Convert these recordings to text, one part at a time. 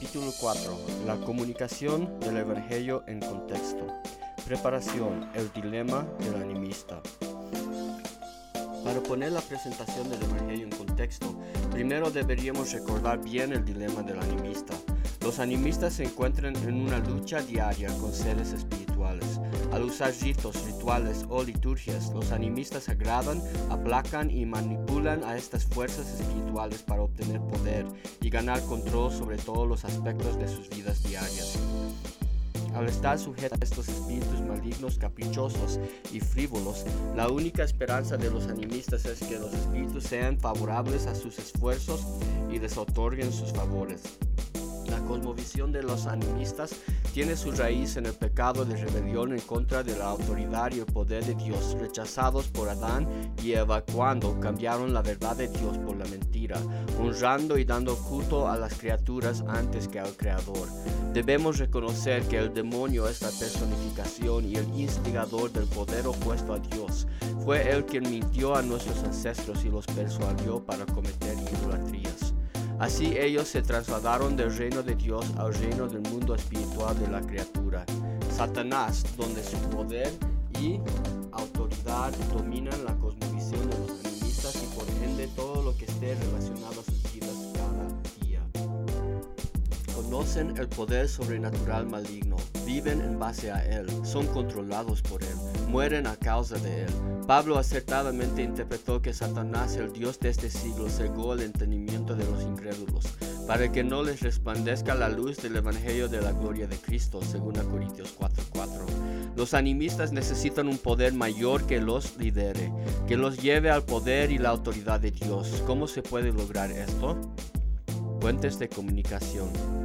Capítulo 4. La comunicación del Evangelio en contexto. Preparación. El dilema del animista. Para poner la presentación del Evangelio en contexto, primero deberíamos recordar bien el dilema del animista. Los animistas se encuentran en una lucha diaria con seres espirituales. Al usar ritos, rituales o liturgias, los animistas agradan, aplacan y manipulan a estas fuerzas espirituales para obtener poder y ganar control sobre todos los aspectos de sus vidas diarias. Al estar sujeta a estos espíritus malignos, caprichosos y frívolos, la única esperanza de los animistas es que los espíritus sean favorables a sus esfuerzos y les otorguen sus favores. La cosmovisión de los animistas tiene su raíz en el pecado de rebelión en contra de la autoridad y el poder de Dios, rechazados por Adán y Eva cuando cambiaron la verdad de Dios por la mentira, honrando y dando culto a las criaturas antes que al Creador. Debemos reconocer que el demonio es la personificación y el instigador del poder opuesto a Dios. Fue él quien mintió a nuestros ancestros y los persuadió para cometer idolatrías. Así ellos se trasladaron del reino de Dios al reino del mundo espiritual de la criatura. Satanás, donde su poder y autoridad dominan la cosmovisión de los animistas y por ende todo lo que esté relacionado a sus vidas cada día. Conocen el poder sobrenatural maligno, viven en base a él, son controlados por él, mueren a causa de él. Pablo acertadamente interpretó que Satanás, el Dios de este siglo, cegó el entendimiento de los incrédulos, para que no les resplandezca la luz del Evangelio de la gloria de Cristo, según Corintios 4:4. Los animistas necesitan un poder mayor que los lidere, que los lleve al poder y la autoridad de Dios. ¿Cómo se puede lograr esto? Puentes de comunicación.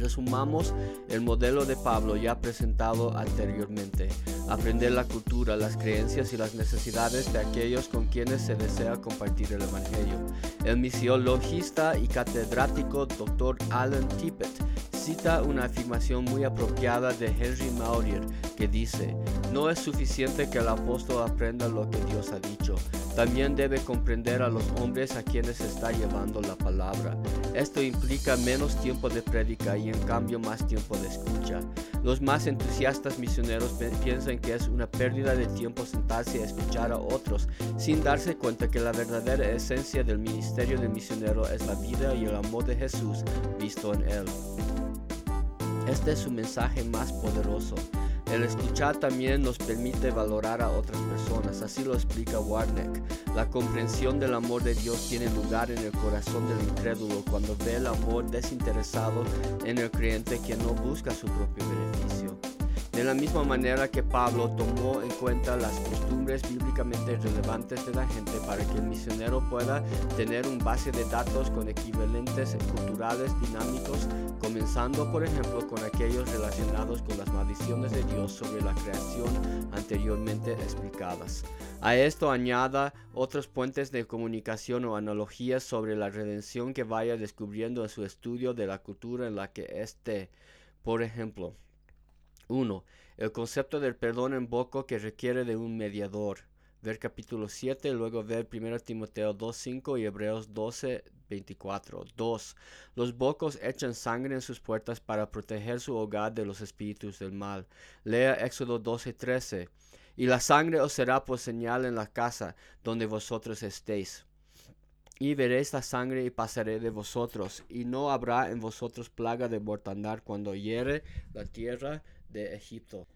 Resumamos el modelo de Pablo ya presentado anteriormente. Aprender la cultura, las creencias y las necesidades de aquellos con quienes se desea compartir el Evangelio. El misiologista y catedrático Dr. Alan Tippett cita una afirmación muy apropiada de Henry Maurier que dice, no es suficiente que el apóstol aprenda lo que Dios ha dicho, también debe comprender a los hombres a quienes está llevando la palabra. Esto implica menos tiempo de prédica y en cambio más tiempo de escucha. Los más entusiastas misioneros piensan que es una pérdida de tiempo sentarse a escuchar a otros, sin darse cuenta que la verdadera esencia del ministerio del misionero es la vida y el amor de Jesús visto en él. Este es su mensaje más poderoso. El escuchar también nos permite valorar a otras personas, así lo explica Warneck. La comprensión del amor de Dios tiene lugar en el corazón del incrédulo cuando ve el amor desinteresado en el creyente que no busca su propio beneficio. De la misma manera que Pablo tomó en cuenta las costumbres bíblicamente relevantes de la gente para que el misionero pueda tener un base de datos con equivalentes culturales dinámicos, comenzando por ejemplo con aquellos relacionados con las maldiciones de Dios sobre la creación anteriormente explicadas. A esto añada otros puentes de comunicación o analogías sobre la redención que vaya descubriendo en su estudio de la cultura en la que esté. Por ejemplo, 1. El concepto del perdón en boco que requiere de un mediador. Ver capítulo 7, luego ver 1 Timoteo 2.5 y Hebreos 12.24. 2. Los bocos echan sangre en sus puertas para proteger su hogar de los espíritus del mal. Lea Éxodo 12.13. Y la sangre os será por señal en la casa donde vosotros estéis. Y veréis la sangre y pasaré de vosotros, y no habrá en vosotros plaga de mortandad cuando hiere la tierra de Egipto.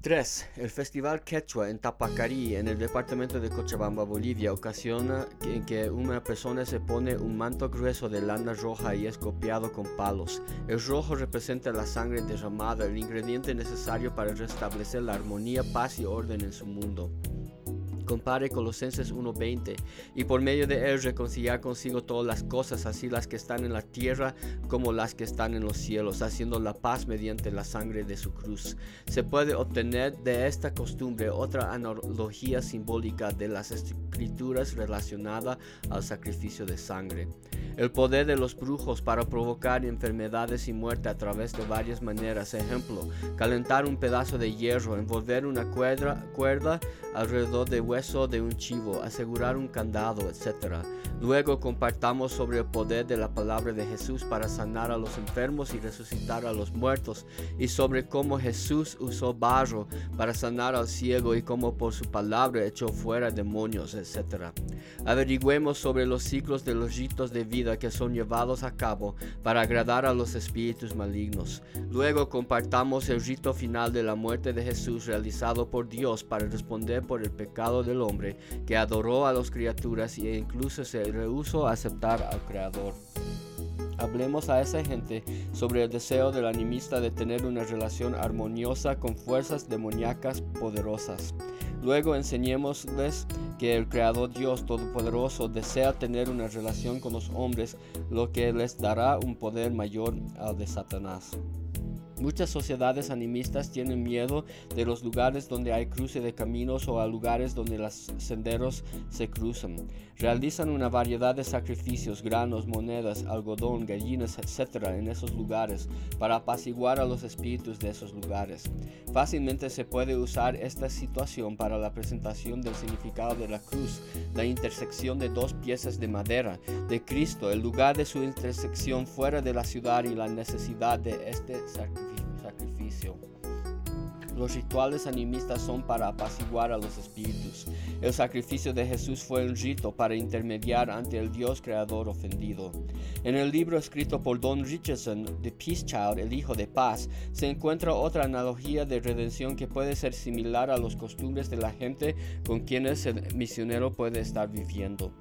3. El Festival Quechua en Tapacarí, en el departamento de Cochabamba, Bolivia, ocasiona en que una persona se pone un manto grueso de lana roja y es copiado con palos. El rojo representa la sangre derramada, el ingrediente necesario para restablecer la armonía, paz y orden en su mundo compare Colosenses 1:20, y por medio de él reconciliar consigo todas las cosas, así las que están en la tierra como las que están en los cielos, haciendo la paz mediante la sangre de su cruz. Se puede obtener de esta costumbre otra analogía simbólica de las escrituras relacionada al sacrificio de sangre. El poder de los brujos para provocar enfermedades y muerte a través de varias maneras. Ejemplo, calentar un pedazo de hierro, envolver una cuerda, cuerda alrededor del hueso de un chivo, asegurar un candado, etc. Luego compartamos sobre el poder de la palabra de Jesús para sanar a los enfermos y resucitar a los muertos, y sobre cómo Jesús usó barro para sanar al ciego y cómo por su palabra echó fuera demonios, etc. Averigüemos sobre los ciclos de los ritos de vida que son llevados a cabo para agradar a los espíritus malignos. Luego compartamos el rito final de la muerte de Jesús realizado por Dios para responder por el pecado del hombre que adoró a las criaturas e incluso se rehusó a aceptar al Creador. Hablemos a esa gente sobre el deseo del animista de tener una relación armoniosa con fuerzas demoníacas poderosas. Luego enseñémosles que el Creador Dios Todopoderoso desea tener una relación con los hombres, lo que les dará un poder mayor al de Satanás. Muchas sociedades animistas tienen miedo de los lugares donde hay cruce de caminos o a lugares donde los senderos se cruzan. Realizan una variedad de sacrificios, granos, monedas, algodón, gallinas, etc. en esos lugares para apaciguar a los espíritus de esos lugares. Fácilmente se puede usar esta situación para la presentación del significado de la cruz, la intersección de dos piezas de madera de Cristo, el lugar de su intersección fuera de la ciudad y la necesidad de este sacrificio Los rituales animistas son para apaciguar a los espíritus. El sacrificio de Jesús fue un rito para intermediar ante el Dios creador ofendido. En el libro escrito por Don Richardson, The Peace Child, el Hijo de Paz, se encuentra otra analogía de redención que puede ser similar a los costumbres de la gente con quienes el misionero puede estar viviendo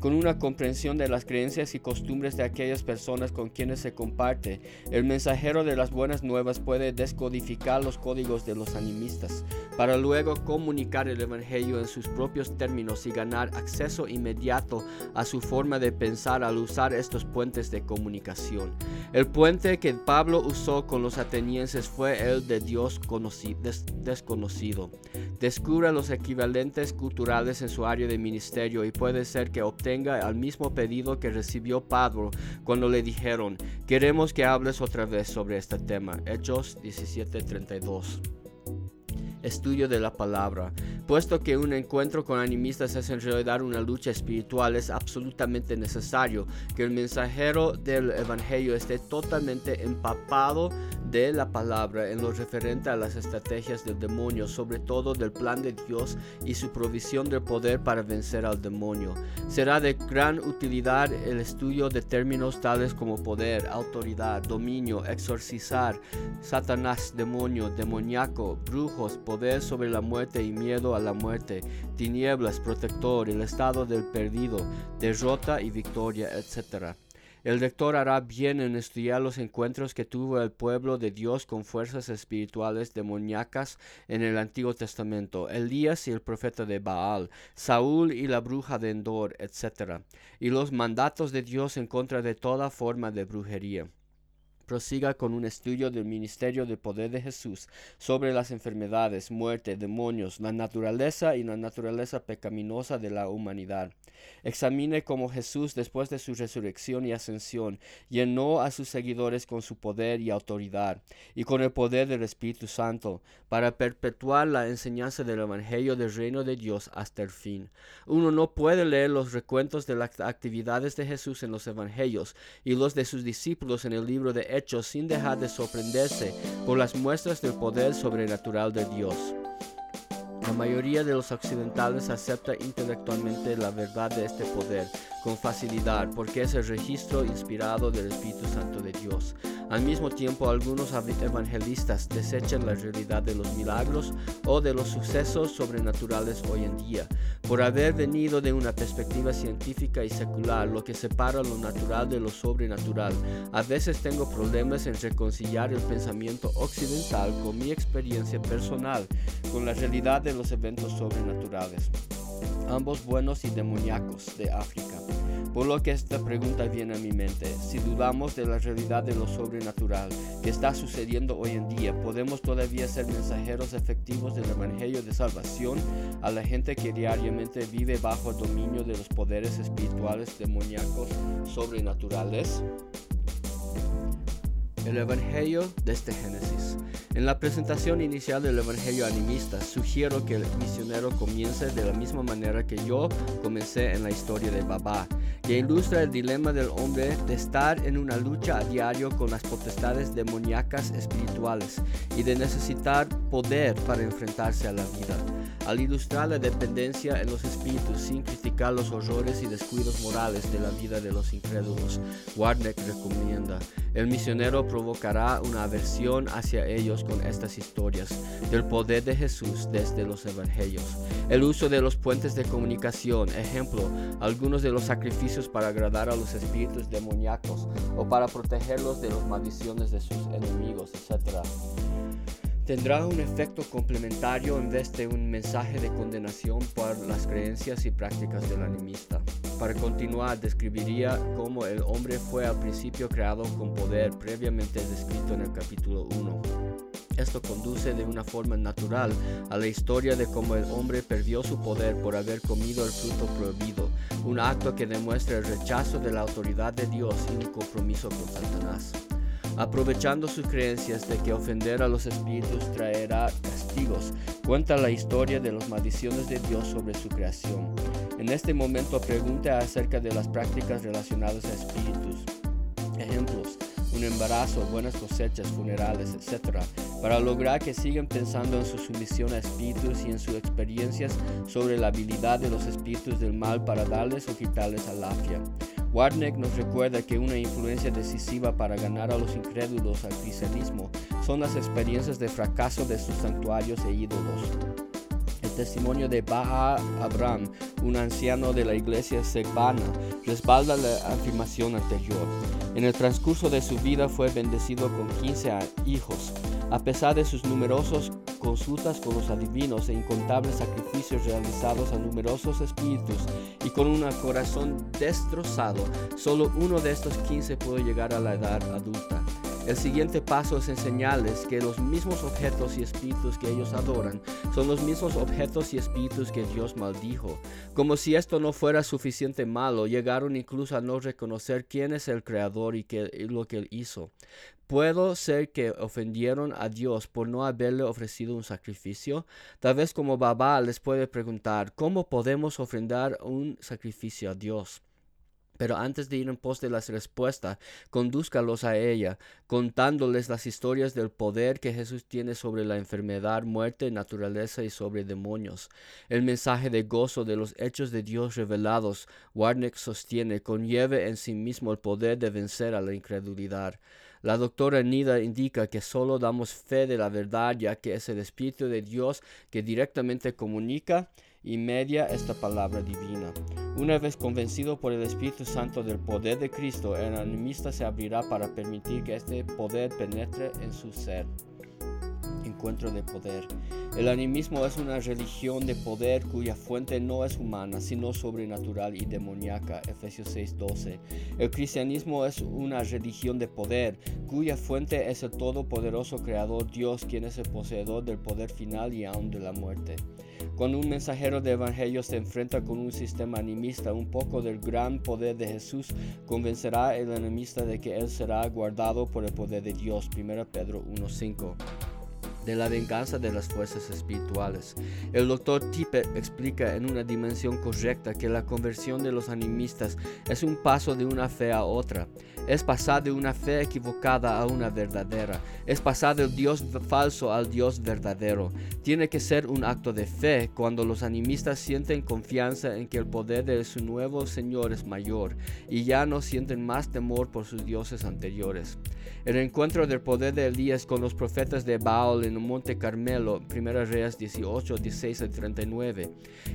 con una comprensión de las creencias y costumbres de aquellas personas con quienes se comparte. El mensajero de las buenas nuevas puede descodificar los códigos de los animistas para luego comunicar el Evangelio en sus propios términos y ganar acceso inmediato a su forma de pensar al usar estos puentes de comunicación. El puente que Pablo usó con los atenienses fue el de Dios desconocido. Descubra los equivalentes culturales en su área de ministerio y puede ser que obtenga el mismo pedido que recibió Pablo cuando le dijeron, queremos que hables otra vez sobre este tema. Hechos 17:32 estudio de la palabra. Puesto que un encuentro con animistas es en realidad una lucha espiritual, es absolutamente necesario que el mensajero del Evangelio esté totalmente empapado de la palabra en lo referente a las estrategias del demonio, sobre todo del plan de Dios y su provisión de poder para vencer al demonio. Será de gran utilidad el estudio de términos tales como poder, autoridad, dominio, exorcizar, Satanás, demonio, demoníaco, brujos, poder sobre la muerte y miedo a la muerte, tinieblas, protector, el estado del perdido, derrota y victoria, etc. El lector hará bien en estudiar los encuentros que tuvo el pueblo de Dios con fuerzas espirituales demoníacas en el Antiguo Testamento, Elías y el profeta de Baal, Saúl y la bruja de Endor, etc., y los mandatos de Dios en contra de toda forma de brujería prosiga con un estudio del ministerio del poder de Jesús sobre las enfermedades, muerte, demonios, la naturaleza y la naturaleza pecaminosa de la humanidad. Examine cómo Jesús, después de su resurrección y ascensión, llenó a sus seguidores con su poder y autoridad, y con el poder del Espíritu Santo, para perpetuar la enseñanza del Evangelio del reino de Dios hasta el fin. Uno no puede leer los recuentos de las actividades de Jesús en los Evangelios y los de sus discípulos en el libro de Hechos sin dejar de sorprenderse por las muestras del poder sobrenatural de Dios. La mayoría de los occidentales acepta intelectualmente la verdad de este poder con facilidad porque es el registro inspirado del Espíritu Santo de Dios. Al mismo tiempo, algunos evangelistas desechan la realidad de los milagros o de los sucesos sobrenaturales hoy en día, por haber venido de una perspectiva científica y secular, lo que separa lo natural de lo sobrenatural. A veces tengo problemas en reconciliar el pensamiento occidental con mi experiencia personal, con la realidad de los eventos sobrenaturales ambos buenos y demoníacos de África. Por lo que esta pregunta viene a mi mente. Si dudamos de la realidad de lo sobrenatural que está sucediendo hoy en día, ¿podemos todavía ser mensajeros efectivos del Evangelio de salvación a la gente que diariamente vive bajo el dominio de los poderes espirituales demoníacos sobrenaturales? El Evangelio desde Génesis. En la presentación inicial del Evangelio animista, sugiero que el misionero comience de la misma manera que yo comencé en la historia de Baba, que ilustra el dilema del hombre de estar en una lucha a diario con las potestades demoníacas espirituales y de necesitar poder para enfrentarse a la vida. Al ilustrar la dependencia en los espíritus sin criticar los horrores y descuidos morales de la vida de los incrédulos, Warneck recomienda, el misionero provocará una aversión hacia ellos con estas historias del poder de Jesús desde los evangelios. El uso de los puentes de comunicación, ejemplo, algunos de los sacrificios para agradar a los espíritus demoníacos o para protegerlos de las maldiciones de sus enemigos, etc tendrá un efecto complementario en vez de un mensaje de condenación por las creencias y prácticas del animista. Para continuar, describiría cómo el hombre fue al principio creado con poder previamente descrito en el capítulo 1. Esto conduce de una forma natural a la historia de cómo el hombre perdió su poder por haber comido el fruto prohibido, un acto que demuestra el rechazo de la autoridad de Dios y un compromiso con Satanás aprovechando sus creencias de que ofender a los espíritus traerá castigos. Cuenta la historia de las maldiciones de Dios sobre su creación. En este momento pregunta acerca de las prácticas relacionadas a espíritus. Ejemplos, un embarazo, buenas cosechas, funerales, etc., para lograr que sigan pensando en su sumisión a espíritus y en sus experiencias sobre la habilidad de los espíritus del mal para darles o quitarles a la afia. Warneck nos recuerda que una influencia decisiva para ganar a los incrédulos al cristianismo son las experiencias de fracaso de sus santuarios e ídolos. Testimonio de Baha Abraham, un anciano de la iglesia sebana, respalda la afirmación anterior. En el transcurso de su vida fue bendecido con 15 hijos. A pesar de sus numerosos consultas con los adivinos e incontables sacrificios realizados a numerosos espíritus y con un corazón destrozado, solo uno de estos 15 pudo llegar a la edad adulta. El siguiente paso es enseñarles que los mismos objetos y espíritus que ellos adoran son los mismos objetos y espíritus que Dios maldijo. Como si esto no fuera suficiente malo, llegaron incluso a no reconocer quién es el Creador y, qué, lo que Él hizo. Puedo ser que ofendieron a Dios por no haberle ofrecido un sacrificio. Tal vez como Baba les puede preguntar, ¿cómo podemos ofrendar un sacrificio a Dios? Pero antes de ir en pos de las respuestas, condúzcalos a ella, contándoles las historias del poder que Jesús tiene sobre la enfermedad, muerte, naturaleza y sobre demonios. El mensaje de gozo de los hechos de Dios revelados, Warneck sostiene, conlleve en sí mismo el poder de vencer a la incredulidad. La doctora Nida indica que solo damos fe de la verdad ya que es el Espíritu de Dios que directamente comunica y media esta palabra divina. Una vez convencido por el Espíritu Santo del poder de Cristo, el animista se abrirá para permitir que este poder penetre en su ser. Encuentro de poder. El animismo es una religión de poder cuya fuente no es humana, sino sobrenatural y demoníaca. Efesios 6:12. El cristianismo es una religión de poder cuya fuente es el todopoderoso Creador Dios, quien es el poseedor del poder final y aún de la muerte. Cuando un mensajero de evangelio se enfrenta con un sistema animista, un poco del gran poder de Jesús convencerá al enemista de que él será guardado por el poder de Dios. 1 Pedro 1.5 de la venganza de las fuerzas espirituales. El doctor Tippett explica en una dimensión correcta que la conversión de los animistas es un paso de una fe a otra. Es pasar de una fe equivocada a una verdadera. Es pasar del Dios falso al Dios verdadero. Tiene que ser un acto de fe cuando los animistas sienten confianza en que el poder de su nuevo Señor es mayor y ya no sienten más temor por sus dioses anteriores. El encuentro del poder de Elías con los profetas de Baal en Monte Carmelo, 1 Reyes 18, 16 y 39,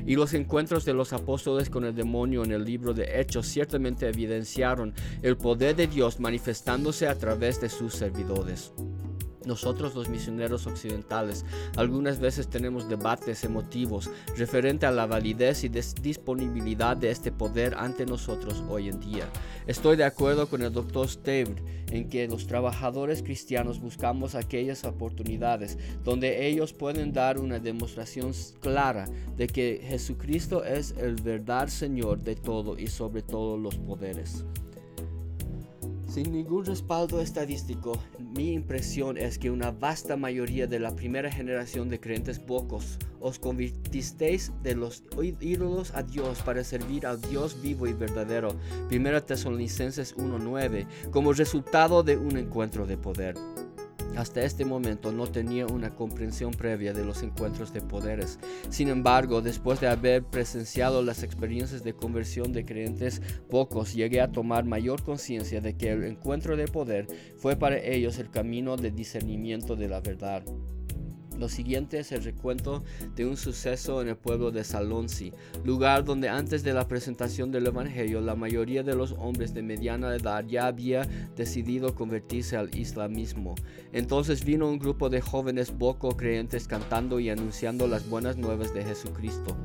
y los encuentros de los apóstoles con el demonio en el libro de Hechos ciertamente evidenciaron el poder de Dios manifestándose a través de sus servidores. Nosotros los misioneros occidentales algunas veces tenemos debates emotivos referente a la validez y disponibilidad de este poder ante nosotros hoy en día. Estoy de acuerdo con el Dr. Staved en que los trabajadores cristianos buscamos aquellas oportunidades donde ellos pueden dar una demostración clara de que Jesucristo es el verdad Señor de todo y sobre todos los poderes. Sin ningún respaldo estadístico, mi impresión es que una vasta mayoría de la primera generación de creyentes pocos os convirtisteis de los ídolos a Dios para servir al Dios vivo y verdadero. 1 Tesalonicenses 1.9 como resultado de un encuentro de poder. Hasta este momento no tenía una comprensión previa de los encuentros de poderes. Sin embargo, después de haber presenciado las experiencias de conversión de creyentes pocos, llegué a tomar mayor conciencia de que el encuentro de poder fue para ellos el camino de discernimiento de la verdad. Lo siguiente es el recuento de un suceso en el pueblo de Salonsi, lugar donde antes de la presentación del Evangelio la mayoría de los hombres de mediana edad ya había decidido convertirse al islamismo. Entonces vino un grupo de jóvenes poco creyentes cantando y anunciando las buenas nuevas de Jesucristo.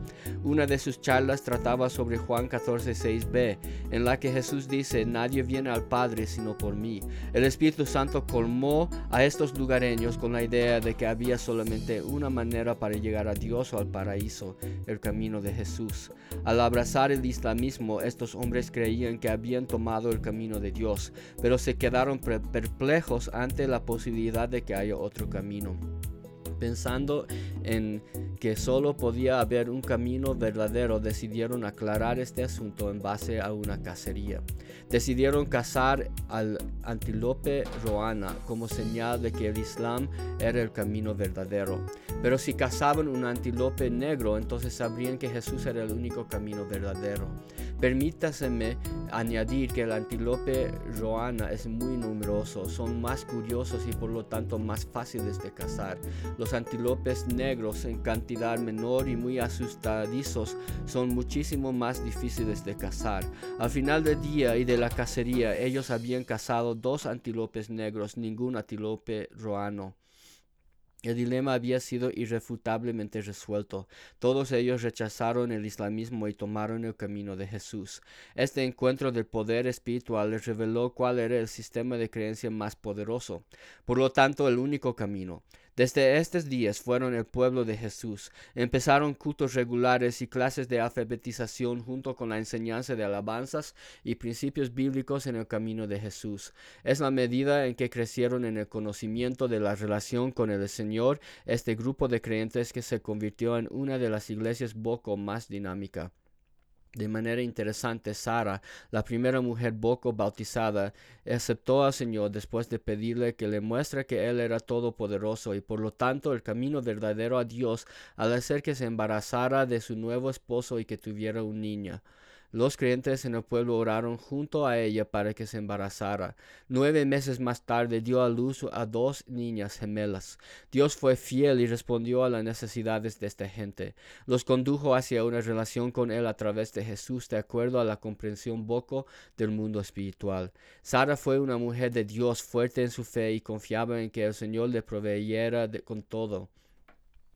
Una de sus charlas trataba sobre Juan 14:6b, en la que Jesús dice, nadie viene al Padre sino por mí. El Espíritu Santo colmó a estos lugareños con la idea de que había solamente una manera para llegar a Dios o al paraíso, el camino de Jesús. Al abrazar el islamismo, estos hombres creían que habían tomado el camino de Dios, pero se quedaron perplejos ante la posibilidad de que haya otro camino pensando en que solo podía haber un camino verdadero, decidieron aclarar este asunto en base a una cacería. Decidieron cazar al antílope roana como señal de que el Islam era el camino verdadero. Pero si cazaban un antílope negro, entonces sabrían que Jesús era el único camino verdadero. Permítaseme añadir que el antílope roana es muy numeroso, son más curiosos y por lo tanto más fáciles de cazar. Los antílopes negros en cantidad menor y muy asustadizos son muchísimo más difíciles de cazar. Al final del día y de la cacería, ellos habían cazado dos antílopes negros, ningún antílope roano. El dilema había sido irrefutablemente resuelto. Todos ellos rechazaron el islamismo y tomaron el camino de Jesús. Este encuentro del poder espiritual les reveló cuál era el sistema de creencia más poderoso, por lo tanto el único camino. Desde estos días fueron el pueblo de Jesús. Empezaron cultos regulares y clases de alfabetización junto con la enseñanza de alabanzas y principios bíblicos en el camino de Jesús. Es la medida en que crecieron en el conocimiento de la relación con el Señor este grupo de creyentes que se convirtió en una de las iglesias poco más dinámica. De manera interesante, Sara, la primera mujer poco bautizada, aceptó al Señor después de pedirle que le muestre que Él era todopoderoso y por lo tanto el camino verdadero a Dios al hacer que se embarazara de su nuevo esposo y que tuviera un niño. Los creyentes en el pueblo oraron junto a ella para que se embarazara. Nueve meses más tarde dio a luz a dos niñas gemelas. Dios fue fiel y respondió a las necesidades de esta gente. Los condujo hacia una relación con Él a través de Jesús de acuerdo a la comprensión poco del mundo espiritual. Sara fue una mujer de Dios fuerte en su fe y confiaba en que el Señor le proveyera con todo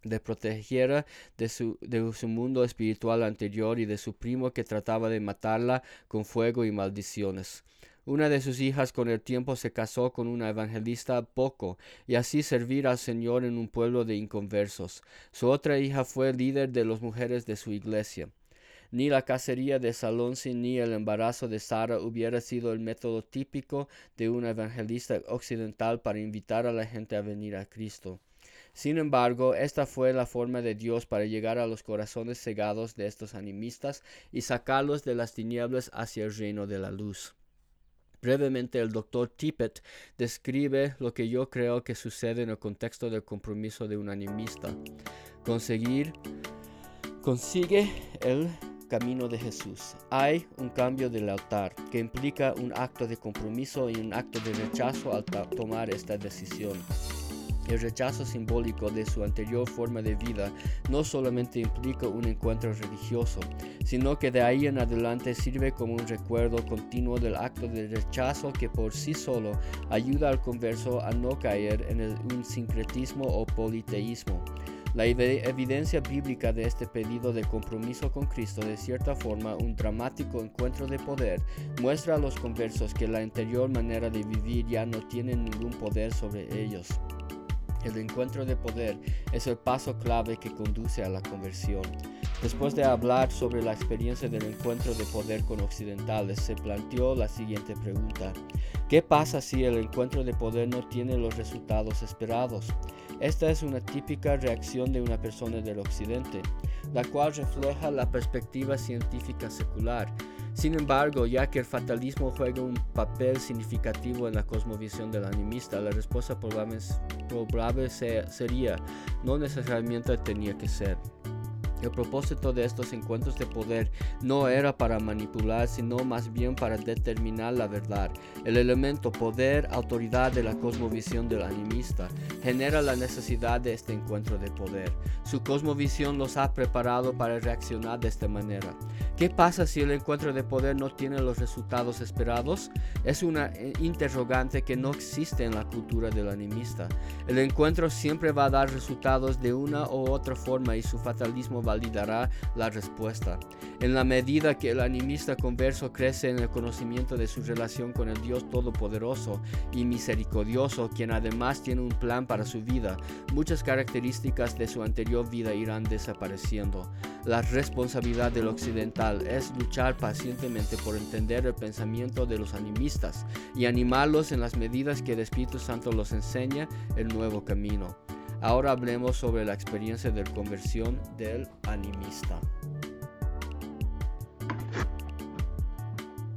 de protegiera de su, de su mundo espiritual anterior y de su primo que trataba de matarla con fuego y maldiciones. Una de sus hijas con el tiempo se casó con una evangelista poco, y así servir al Señor en un pueblo de inconversos. Su otra hija fue líder de las mujeres de su iglesia. Ni la cacería de Salonsi ni el embarazo de Sara hubiera sido el método típico de una evangelista occidental para invitar a la gente a venir a Cristo. Sin embargo, esta fue la forma de Dios para llegar a los corazones cegados de estos animistas y sacarlos de las tinieblas hacia el reino de la luz. Brevemente, el doctor Tippett describe lo que yo creo que sucede en el contexto del compromiso de un animista. Conseguir, consigue el camino de Jesús. Hay un cambio del altar que implica un acto de compromiso y un acto de rechazo al tomar esta decisión. El rechazo simbólico de su anterior forma de vida no solamente implica un encuentro religioso, sino que de ahí en adelante sirve como un recuerdo continuo del acto de rechazo que por sí solo ayuda al converso a no caer en el, un sincretismo o politeísmo. La evidencia bíblica de este pedido de compromiso con Cristo, de cierta forma un dramático encuentro de poder, muestra a los conversos que la anterior manera de vivir ya no tiene ningún poder sobre ellos. El encuentro de poder es el paso clave que conduce a la conversión. Después de hablar sobre la experiencia del encuentro de poder con occidentales, se planteó la siguiente pregunta. ¿Qué pasa si el encuentro de poder no tiene los resultados esperados? Esta es una típica reacción de una persona del occidente, la cual refleja la perspectiva científica secular. Sin embargo, ya que el fatalismo juega un papel significativo en la cosmovisión del animista, la respuesta probable, probable sería, no necesariamente tenía que ser. El propósito de estos encuentros de poder no era para manipular, sino más bien para determinar la verdad. El elemento poder, autoridad de la cosmovisión del animista genera la necesidad de este encuentro de poder. Su cosmovisión los ha preparado para reaccionar de esta manera. ¿Qué pasa si el encuentro de poder no tiene los resultados esperados? Es una eh, interrogante que no existe en la cultura del animista. El encuentro siempre va a dar resultados de una u otra forma y su fatalismo validará la respuesta. En la medida que el animista converso crece en el conocimiento de su relación con el Dios Todopoderoso y Misericordioso, quien además tiene un plan para su vida, muchas características de su anterior vida irán desapareciendo. La responsabilidad del occidental es luchar pacientemente por entender el pensamiento de los animistas y animarlos en las medidas que el Espíritu Santo los enseña el nuevo camino. Ahora hablemos sobre la experiencia de conversión del animista.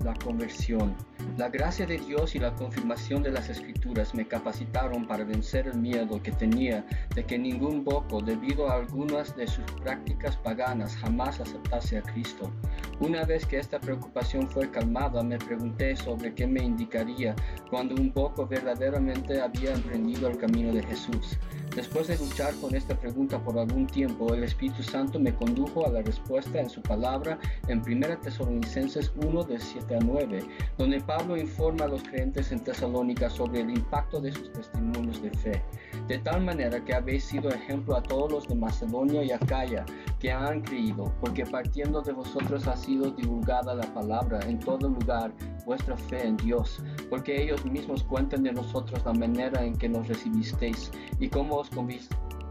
La conversión. La gracia de Dios y la confirmación de las escrituras me capacitaron para vencer el miedo que tenía de que ningún boco, debido a algunas de sus prácticas paganas, jamás aceptase a Cristo. Una vez que esta preocupación fue calmada, me pregunté sobre qué me indicaría cuando un boco verdaderamente había emprendido el camino de Jesús. Después de luchar con esta pregunta por algún tiempo, el Espíritu Santo me condujo a la respuesta en su palabra en 1 Tesalonicenses 1 de 7 a 9, donde Pablo informa a los creyentes en Tesalónica sobre el impacto de sus testimonios de fe, de tal manera que habéis sido ejemplo a todos los de Macedonia y Acaya que han creído, porque partiendo de vosotros ha sido divulgada la palabra en todo lugar, vuestra fe en Dios, porque ellos mismos cuentan de nosotros la manera en que nos recibisteis y cómo os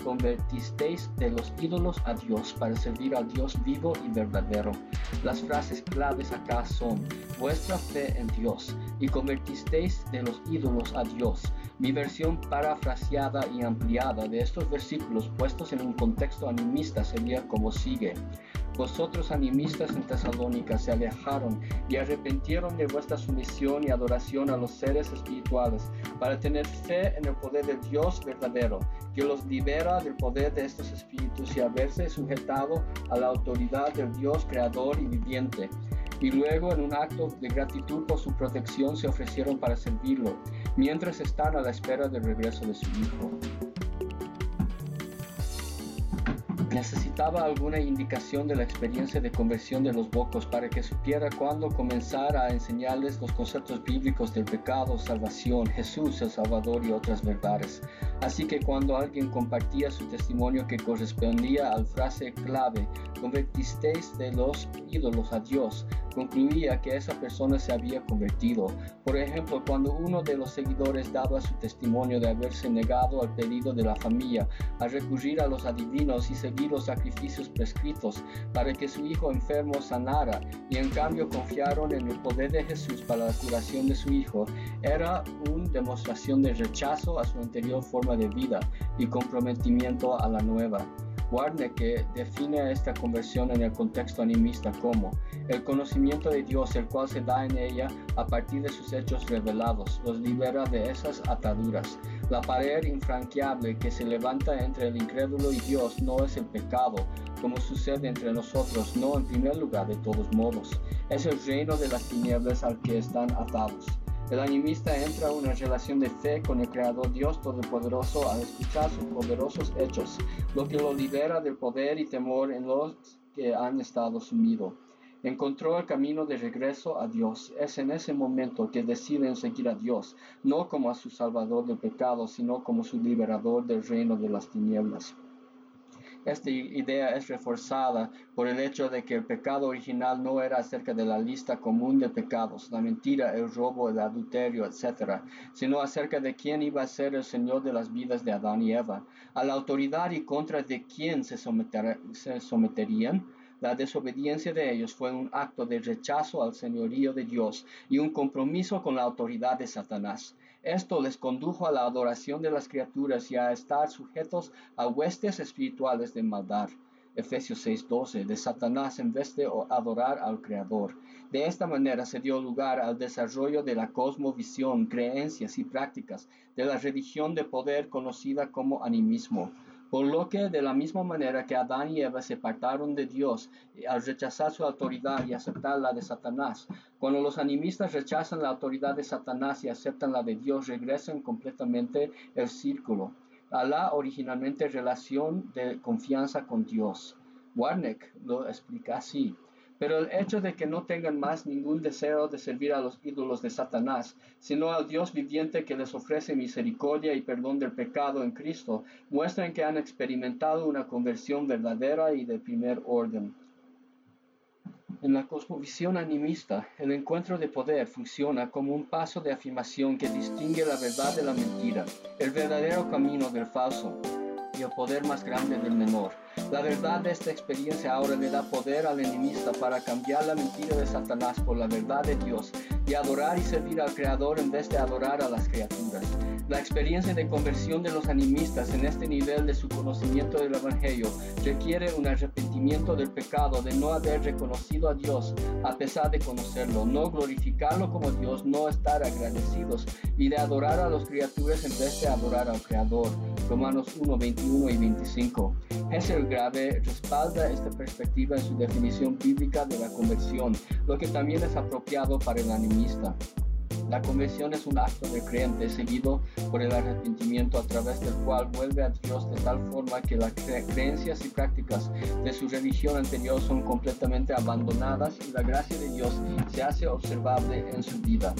convertisteis de los ídolos a Dios para servir al Dios vivo y verdadero. Las frases claves acá son vuestra fe en Dios y convertisteis de los ídolos a Dios. Mi versión parafraseada y ampliada de estos versículos puestos en un contexto animista sería como sigue. Vosotros animistas en Tesalónica se alejaron y arrepentieron de vuestra sumisión y adoración a los seres espirituales para tener fe en el poder de Dios verdadero, que los libera del poder de estos espíritus y haberse sujetado a la autoridad del Dios creador y viviente. Y luego en un acto de gratitud por su protección se ofrecieron para servirlo, mientras están a la espera del regreso de su Hijo. Necesitaba alguna indicación de la experiencia de conversión de los bocos para que supiera cuándo comenzar a enseñarles los conceptos bíblicos del pecado, salvación, Jesús el Salvador y otras verdades. Así que cuando alguien compartía su testimonio que correspondía al frase clave, convertisteis de los ídolos a Dios, concluía que esa persona se había convertido. Por ejemplo, cuando uno de los seguidores daba su testimonio de haberse negado al pedido de la familia a recurrir a los adivinos y seguir los sacrificios prescritos para que su hijo enfermo sanara y en cambio confiaron en el poder de Jesús para la curación de su hijo, era una demostración de rechazo a su anterior forma de vida y comprometimiento a la nueva. que define esta conversión en el contexto animista como el conocimiento de Dios, el cual se da en ella a partir de sus hechos revelados, los libera de esas ataduras. La pared infranqueable que se levanta entre el incrédulo y Dios no es el pecado, como sucede entre nosotros, no en primer lugar de todos modos. Es el reino de las tinieblas al que están atados. El animista entra en una relación de fe con el Creador Dios Todopoderoso al escuchar sus poderosos hechos, lo que lo libera del poder y temor en los que han estado sumidos. Encontró el camino de regreso a Dios. Es en ese momento que deciden seguir a Dios, no como a su Salvador del pecado, sino como su liberador del reino de las tinieblas. Esta idea es reforzada por el hecho de que el pecado original no era acerca de la lista común de pecados, la mentira, el robo, el adulterio, etc., sino acerca de quién iba a ser el Señor de las vidas de Adán y Eva, a la autoridad y contra de quién se, se someterían. La desobediencia de ellos fue un acto de rechazo al señorío de Dios y un compromiso con la autoridad de Satanás. Esto les condujo a la adoración de las criaturas y a estar sujetos a huestes espirituales de maldad. Efesios 6:12, de Satanás en vez de adorar al Creador. De esta manera se dio lugar al desarrollo de la cosmovisión, creencias y prácticas de la religión de poder conocida como animismo. Por lo que de la misma manera que Adán y Eva se apartaron de Dios al rechazar su autoridad y aceptar la de Satanás, cuando los animistas rechazan la autoridad de Satanás y aceptan la de Dios, regresan completamente el círculo a la originalmente relación de confianza con Dios. Warneck lo explica así. Pero el hecho de que no tengan más ningún deseo de servir a los ídolos de Satanás, sino al Dios viviente que les ofrece misericordia y perdón del pecado en Cristo, muestran que han experimentado una conversión verdadera y de primer orden. En la cosmovisión animista, el encuentro de poder funciona como un paso de afirmación que distingue la verdad de la mentira, el verdadero camino del falso el poder más grande del menor. La verdad de esta experiencia ahora le da poder al enemista para cambiar la mentira de Satanás por la verdad de Dios y adorar y servir al Creador en vez de adorar a las criaturas. La experiencia de conversión de los animistas en este nivel de su conocimiento del Evangelio requiere un arrepentimiento del pecado de no haber reconocido a Dios a pesar de conocerlo, no glorificarlo como Dios, no estar agradecidos y de adorar a las criaturas en vez de adorar al Creador. Romanos 1, 21 y 25. Hessel Grave respalda esta perspectiva en su definición bíblica de la conversión, lo que también es apropiado para el animista. La conversión es un acto de creyente seguido por el arrepentimiento a través del cual vuelve a Dios de tal forma que las creencias y prácticas de su religión anterior son completamente abandonadas y la gracia de Dios se hace observable en su vida.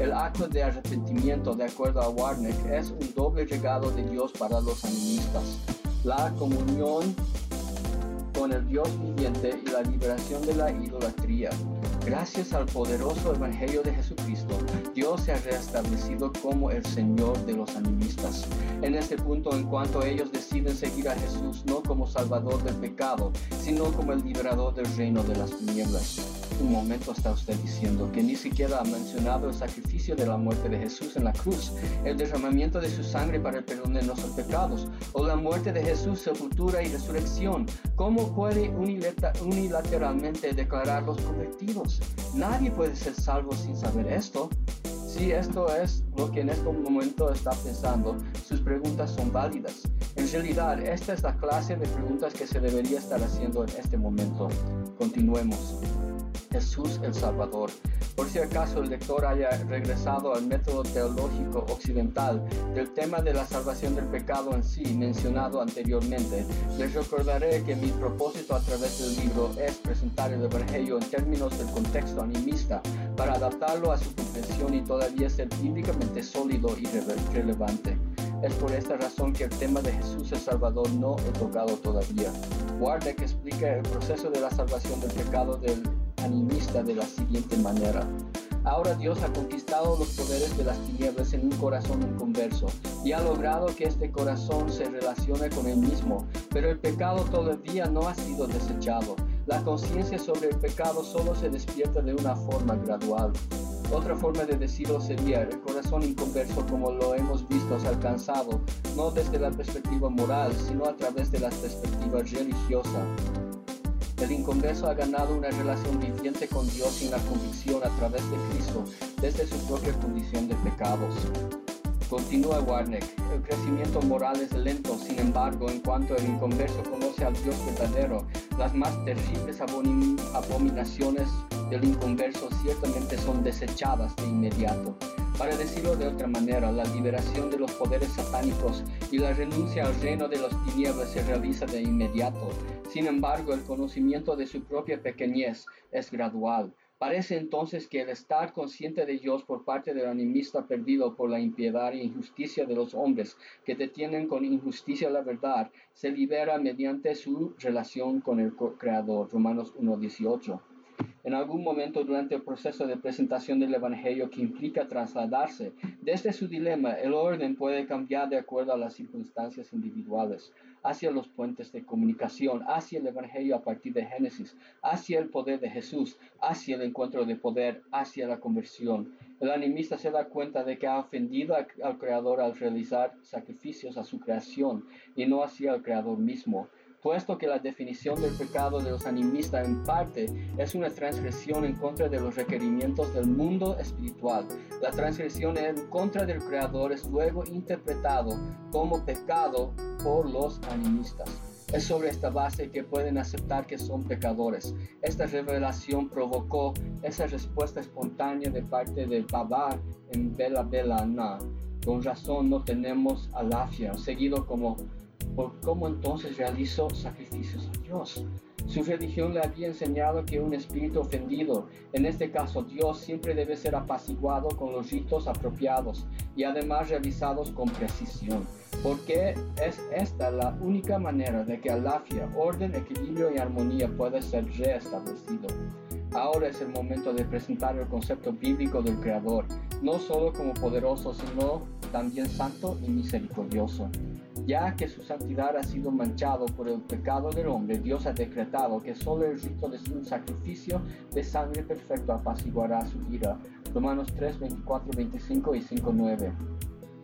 El acto de arrepentimiento, de acuerdo a Warneck, es un doble regalo de Dios para los animistas. La comunión con el Dios viviente y la liberación de la idolatría. Gracias al poderoso Evangelio de Jesucristo, Dios se ha restablecido como el Señor de los animistas. En este punto, en cuanto ellos deciden seguir a Jesús no como Salvador del pecado, sino como el liberador del reino de las tinieblas un momento está usted diciendo que ni siquiera ha mencionado el sacrificio de la muerte de Jesús en la cruz, el derramamiento de su sangre para el perdón de nuestros pecados, o la muerte de Jesús, sepultura y resurrección. ¿Cómo puede unilateralmente declararlos convertidos? Nadie puede ser salvo sin saber esto. Si esto es lo que en este momento está pensando, sus preguntas son válidas. En realidad, esta es la clase de preguntas que se debería estar haciendo en este momento. Continuemos. Jesús el Salvador. Por si acaso el lector haya regresado al método teológico occidental del tema de la salvación del pecado en sí mencionado anteriormente, les recordaré que mi propósito a través del libro es presentar el Evangelio en términos del contexto animista para adaptarlo a su comprensión y todavía ser bíblicamente sólido y relevante. Es por esta razón que el tema de Jesús el Salvador no he tocado todavía. que explica el proceso de la salvación del pecado del animista de la siguiente manera. Ahora Dios ha conquistado los poderes de las tinieblas en un corazón inconverso y ha logrado que este corazón se relacione con él mismo, pero el pecado todavía no ha sido desechado. La conciencia sobre el pecado solo se despierta de una forma gradual. Otra forma de decirlo sería, el corazón inconverso como lo hemos visto alcanzado, no desde la perspectiva moral, sino a través de la perspectiva religiosa. El inconverso ha ganado una relación viviente con Dios sin la convicción a través de Cristo desde su propia condición de pecados. Continúa Warneck, el crecimiento moral es lento, sin embargo, en cuanto el inconverso conoce al Dios verdadero, las más terribles abominaciones del inconverso ciertamente son desechadas de inmediato. Para decirlo de otra manera, la liberación de los poderes satánicos y la renuncia al reino de las tinieblas se realiza de inmediato. Sin embargo, el conocimiento de su propia pequeñez es gradual. Parece entonces que el estar consciente de Dios por parte del animista perdido por la impiedad e injusticia de los hombres que detienen con injusticia la verdad, se libera mediante su relación con el Creador. Romanos 1.18 en algún momento durante el proceso de presentación del Evangelio que implica trasladarse. Desde su dilema, el orden puede cambiar de acuerdo a las circunstancias individuales, hacia los puentes de comunicación, hacia el Evangelio a partir de Génesis, hacia el poder de Jesús, hacia el encuentro de poder, hacia la conversión. El animista se da cuenta de que ha ofendido al Creador al realizar sacrificios a su creación y no hacia el Creador mismo puesto que la definición del pecado de los animistas en parte es una transgresión en contra de los requerimientos del mundo espiritual. La transgresión en contra del Creador es luego interpretado como pecado por los animistas. Es sobre esta base que pueden aceptar que son pecadores. Esta revelación provocó esa respuesta espontánea de parte del Baba en Bela Bela Na. Con razón no tenemos alafia, seguido como por cómo entonces realizó sacrificios a Dios. Su religión le había enseñado que un espíritu ofendido, en este caso Dios, siempre debe ser apaciguado con los ritos apropiados y además realizados con precisión, porque es esta la única manera de que alafia, orden, equilibrio y armonía pueda ser reestablecido. Ahora es el momento de presentar el concepto bíblico del Creador, no solo como poderoso, sino también santo y misericordioso. Ya que su santidad ha sido manchado por el pecado del hombre, Dios ha decretado que solo el rito de su sacrificio de sangre perfecto apaciguará su ira. Romanos 3, 24, 25 y 5, 9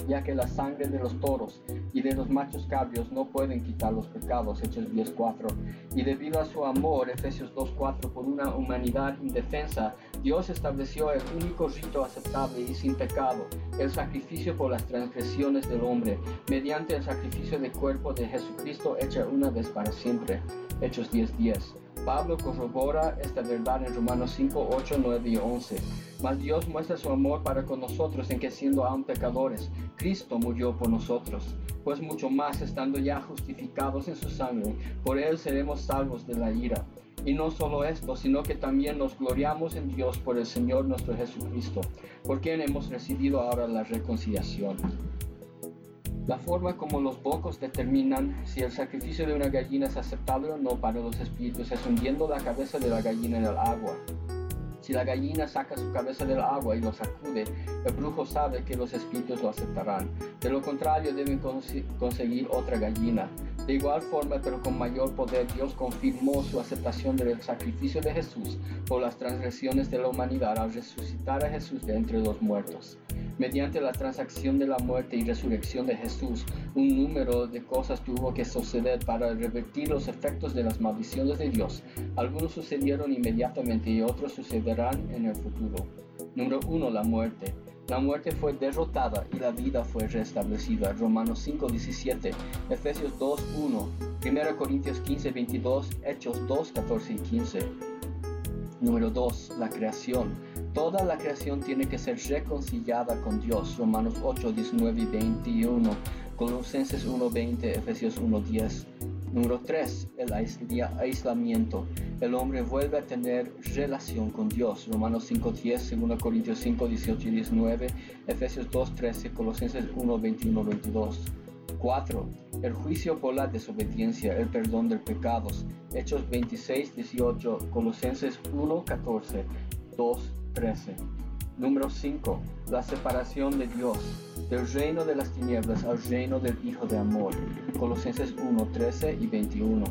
ya que la sangre de los toros y de los machos cabrios no pueden quitar los pecados, Hechos 10.4. Y debido a su amor, Efesios 2.4, por una humanidad indefensa, Dios estableció el único rito aceptable y sin pecado, el sacrificio por las transgresiones del hombre, mediante el sacrificio del cuerpo de Jesucristo hecho una vez para siempre, Hechos 10.10. Pablo corrobora esta verdad en Romanos 5, 8, 9 y 11. Mas Dios muestra su amor para con nosotros en que siendo aún pecadores, Cristo murió por nosotros. Pues mucho más estando ya justificados en su sangre, por él seremos salvos de la ira. Y no solo esto, sino que también nos gloriamos en Dios por el Señor nuestro Jesucristo, por quien hemos recibido ahora la reconciliación. La forma como los bocos determinan si el sacrificio de una gallina es aceptable o no para los espíritus es hundiendo la cabeza de la gallina en el agua. Si la gallina saca su cabeza del agua y lo sacude, el brujo sabe que los espíritus lo aceptarán. De lo contrario, deben conseguir otra gallina. De igual forma, pero con mayor poder, Dios confirmó su aceptación del sacrificio de Jesús por las transgresiones de la humanidad al resucitar a Jesús de entre los muertos. Mediante la transacción de la muerte y resurrección de Jesús, un número de cosas tuvo que suceder para revertir los efectos de las maldiciones de Dios. Algunos sucedieron inmediatamente y otros en el futuro. Número 1. La muerte. La muerte fue derrotada y la vida fue restablecida. Romanos 5, 17, Efesios 2, 1, 1 Corintios 15, 22, Hechos 2, 14 y 15. Número 2. La creación. Toda la creación tiene que ser reconciliada con Dios. Romanos 8, 19 y 21. Colosenses 1, 20, Efesios 1, 10. Número 3. El aislamiento. El hombre vuelve a tener relación con Dios. Romanos 5.10, 2 Corintios 5, 18 y 19, Efesios 2, 13, Colosenses 1, 21, 22. 4. El juicio por la desobediencia, el perdón de pecados. Hechos 26, 18, Colosenses 1, 14, 2, 13. Número 5. La separación de Dios del reino de las tinieblas al reino del Hijo de Amor. Colosenses 1, 13 y 21.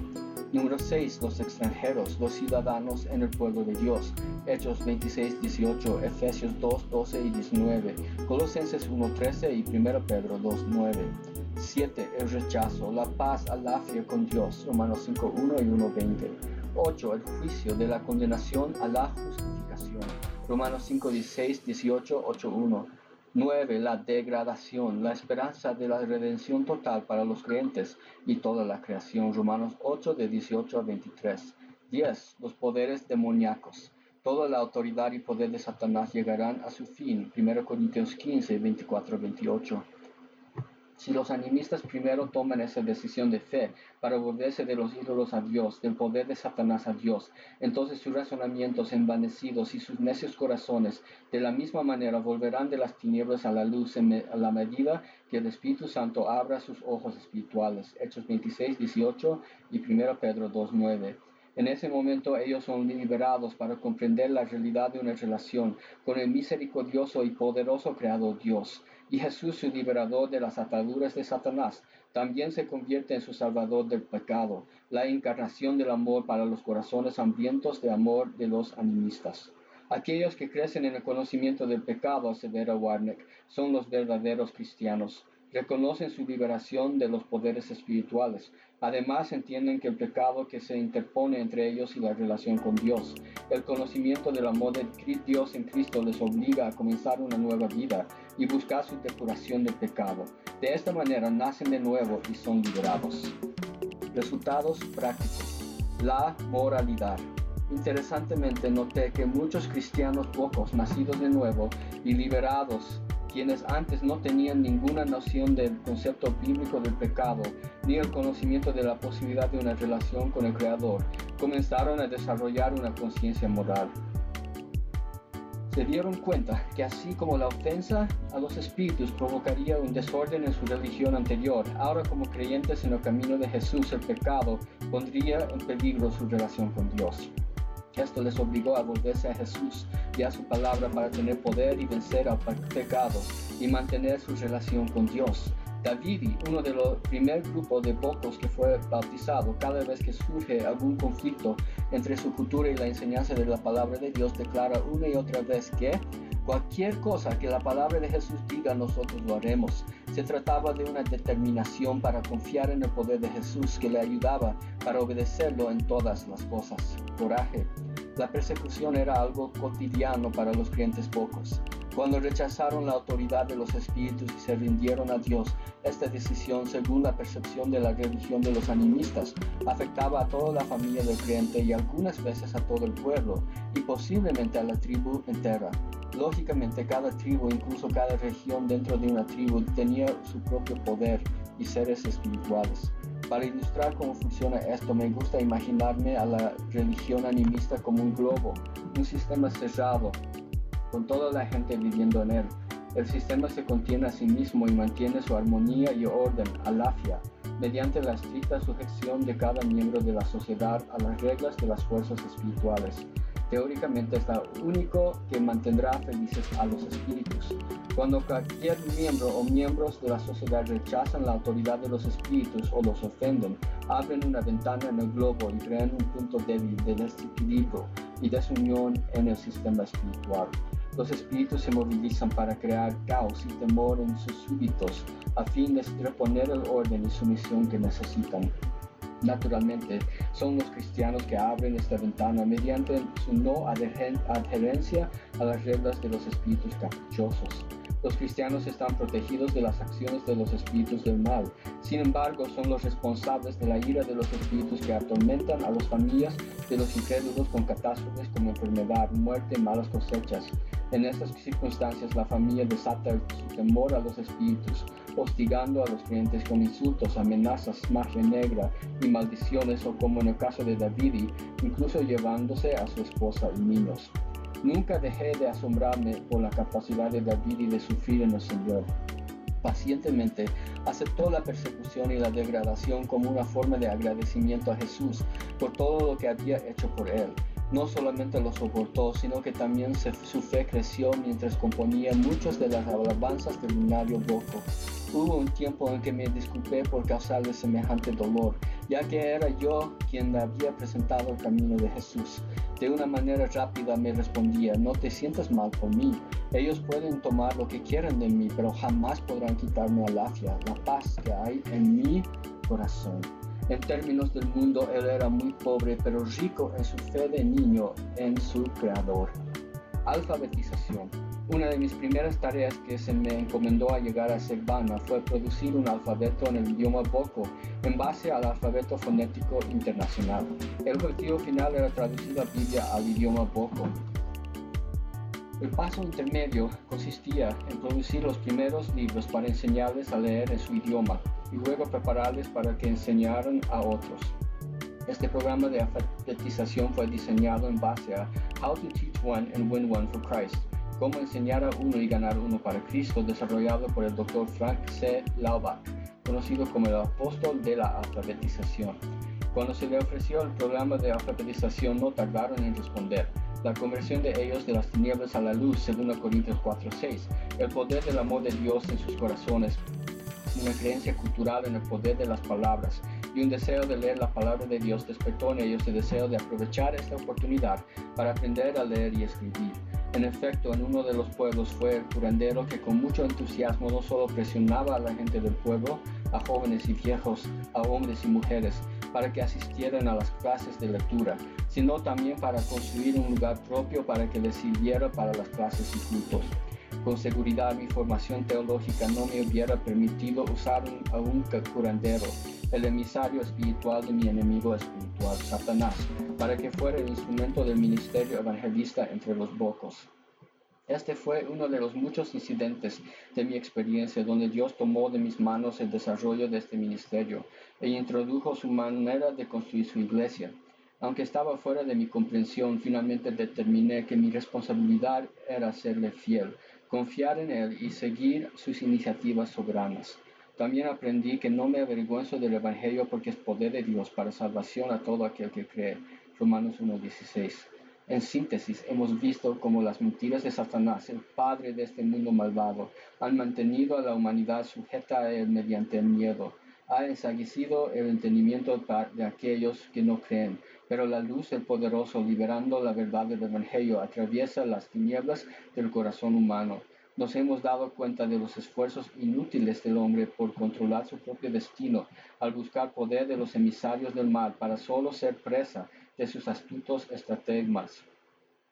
Número 6. Los extranjeros, los ciudadanos en el pueblo de Dios. Hechos 26, 18, Efesios 2, 12 y 19, Colosenses 1, 13 y 1 Pedro 2, 9. 7. El rechazo, la paz al afio con Dios. Romanos 5, 1 y 1, 20. 8. El juicio de la condenación a la justificación. Romanos 5, 16, 18, 8, 1. 9. La degradación, la esperanza de la redención total para los creyentes y toda la creación. Romanos 8 de 18 a 23. 10. Los poderes demoníacos. Toda la autoridad y poder de Satanás llegarán a su fin. 1 Corintios 15, 24, 28. Si los animistas primero toman esa decisión de fe para volverse de los ídolos a Dios, del poder de Satanás a Dios, entonces sus razonamientos envanecidos y sus necios corazones de la misma manera volverán de las tinieblas a la luz a la medida que el Espíritu Santo abra sus ojos espirituales. Hechos 26, 18 y 1 Pedro 2, 9. En ese momento ellos son liberados para comprender la realidad de una relación con el misericordioso y poderoso Creador Dios. Y Jesús, su liberador de las ataduras de Satanás, también se convierte en su salvador del pecado, la encarnación del amor para los corazones hambrientos de amor de los animistas. Aquellos que crecen en el conocimiento del pecado, asevera Warneck, son los verdaderos cristianos reconocen su liberación de los poderes espirituales. Además entienden que el pecado que se interpone entre ellos y la relación con Dios, el conocimiento del amor de Dios en Cristo les obliga a comenzar una nueva vida y buscar su depuración del pecado. De esta manera nacen de nuevo y son liberados. Resultados prácticos. La moralidad. Interesantemente noté que muchos cristianos pocos nacidos de nuevo y liberados quienes antes no tenían ninguna noción del concepto bíblico del pecado ni el conocimiento de la posibilidad de una relación con el Creador, comenzaron a desarrollar una conciencia moral. Se dieron cuenta que así como la ofensa a los espíritus provocaría un desorden en su religión anterior, ahora como creyentes en el camino de Jesús el pecado pondría en peligro su relación con Dios. Esto les obligó a volverse a Jesús y su palabra para tener poder y vencer al pecado y mantener su relación con Dios. David, uno de los primer grupos de pocos que fue bautizado, cada vez que surge algún conflicto entre su cultura y la enseñanza de la palabra de Dios, declara una y otra vez que cualquier cosa que la palabra de Jesús diga, nosotros lo haremos. Se trataba de una determinación para confiar en el poder de Jesús que le ayudaba para obedecerlo en todas las cosas. Coraje, la persecución era algo cotidiano para los creyentes pocos. Cuando rechazaron la autoridad de los espíritus y se rindieron a Dios, esta decisión, según la percepción de la religión de los animistas, afectaba a toda la familia del creyente y algunas veces a todo el pueblo, y posiblemente a la tribu entera. Lógicamente, cada tribu, incluso cada región dentro de una tribu, tenía su propio poder y seres espirituales. Para ilustrar cómo funciona esto, me gusta imaginarme a la religión animista como un globo, un sistema cerrado, con toda la gente viviendo en él. El sistema se contiene a sí mismo y mantiene su armonía y orden, alafia, mediante la estricta sujeción de cada miembro de la sociedad a las reglas de las fuerzas espirituales teóricamente es lo único que mantendrá felices a los espíritus. Cuando cualquier miembro o miembros de la sociedad rechazan la autoridad de los espíritus o los ofenden, abren una ventana en el globo y crean un punto débil de desequilibrio y desunión en el sistema espiritual. Los espíritus se movilizan para crear caos y temor en sus súbitos a fin de reponer el orden y sumisión que necesitan. Naturalmente, son los cristianos que abren esta ventana mediante su no adherencia a las reglas de los espíritus caprichosos. Los cristianos están protegidos de las acciones de los espíritus del mal. Sin embargo, son los responsables de la ira de los espíritus que atormentan a las familias de los incrédulos con catástrofes como enfermedad, muerte malas cosechas. En estas circunstancias, la familia desata su temor a los espíritus, hostigando a los clientes con insultos, amenazas, magia negra y maldiciones, o como en el caso de David, incluso llevándose a su esposa y niños. Nunca dejé de asombrarme por la capacidad de David y de sufrir en el Señor. Pacientemente aceptó la persecución y la degradación como una forma de agradecimiento a Jesús por todo lo que había hecho por él no solamente lo soportó, sino que también su fe creció mientras componía muchas de las alabanzas del lunario Boco. Hubo un tiempo en que me disculpé por causarle semejante dolor, ya que era yo quien había presentado el camino de Jesús. De una manera rápida me respondía, no te sientas mal por mí. Ellos pueden tomar lo que quieran de mí, pero jamás podrán quitarme la afia, la paz que hay en mi corazón. En términos del mundo, él era muy pobre, pero rico en su fe de niño en su creador. Alfabetización. Una de mis primeras tareas que se me encomendó a llegar a Sebana fue producir un alfabeto en el idioma Boko en base al alfabeto fonético internacional. El objetivo final era traducir la Biblia al idioma Boko. El paso intermedio consistía en producir los primeros libros para enseñarles a leer en su idioma y luego prepararles para que enseñaran a otros. Este programa de alfabetización fue diseñado en base a How to Teach One and Win One for Christ, cómo enseñar a uno y ganar uno para Cristo, desarrollado por el Dr. Frank C. Laubach, conocido como el apóstol de la alfabetización. Cuando se le ofreció el programa de alfabetización no tardaron en responder. La conversión de ellos de las tinieblas a la luz, según Corintios 4:6, el poder del amor de Dios en sus corazones, una creencia cultural en el poder de las palabras, y un deseo de leer la palabra de Dios despertó en ellos el deseo de aprovechar esta oportunidad para aprender a leer y escribir. En efecto, en uno de los pueblos fue el curandero que con mucho entusiasmo no solo presionaba a la gente del pueblo, a jóvenes y viejos, a hombres y mujeres, para que asistieran a las clases de lectura, sino también para construir un lugar propio para que les sirviera para las clases y cultos. Con seguridad mi formación teológica no me hubiera permitido usar a un curandero, el emisario espiritual de mi enemigo espiritual, Satanás, para que fuera el instrumento del ministerio evangelista entre los bocos. Este fue uno de los muchos incidentes de mi experiencia donde Dios tomó de mis manos el desarrollo de este ministerio e introdujo su manera de construir su iglesia. Aunque estaba fuera de mi comprensión, finalmente determiné que mi responsabilidad era serle fiel, confiar en Él y seguir sus iniciativas soberanas. También aprendí que no me avergüenzo del Evangelio porque es poder de Dios para salvación a todo aquel que cree. Romanos 1.16. En síntesis, hemos visto cómo las mentiras de Satanás, el padre de este mundo malvado, han mantenido a la humanidad sujeta a él mediante el miedo. Ha ensaguecido el entendimiento de aquellos que no creen, pero la luz del poderoso, liberando la verdad del Evangelio, atraviesa las tinieblas del corazón humano. Nos hemos dado cuenta de los esfuerzos inútiles del hombre por controlar su propio destino, al buscar poder de los emisarios del mal para solo ser presa de sus astutos estratagemas.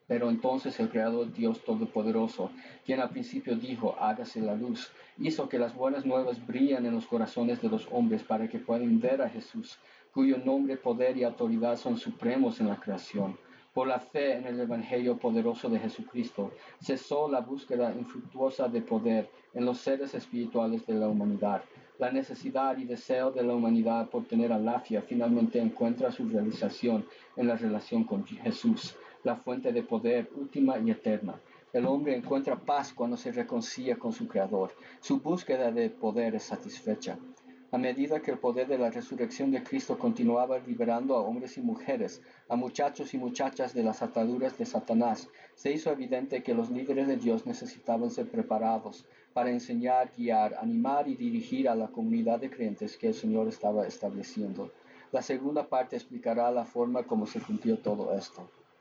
Pero entonces el Creador Dios Todopoderoso, quien al principio dijo, hágase la luz, hizo que las buenas nuevas brillen en los corazones de los hombres para que puedan ver a Jesús, cuyo nombre, poder y autoridad son supremos en la creación. Por la fe en el Evangelio poderoso de Jesucristo, cesó la búsqueda infructuosa de poder en los seres espirituales de la humanidad. La necesidad y deseo de la humanidad por tener alafia finalmente encuentra su realización en la relación con Jesús, la fuente de poder última y eterna. El hombre encuentra paz cuando se reconcilia con su Creador. Su búsqueda de poder es satisfecha. A medida que el poder de la resurrección de Cristo continuaba liberando a hombres y mujeres, a muchachos y muchachas de las ataduras de Satanás, se hizo evidente que los líderes de Dios necesitaban ser preparados para enseñar, guiar, animar y dirigir a la comunidad de creyentes que el Señor estaba estableciendo. La segunda parte explicará la forma como se cumplió todo esto.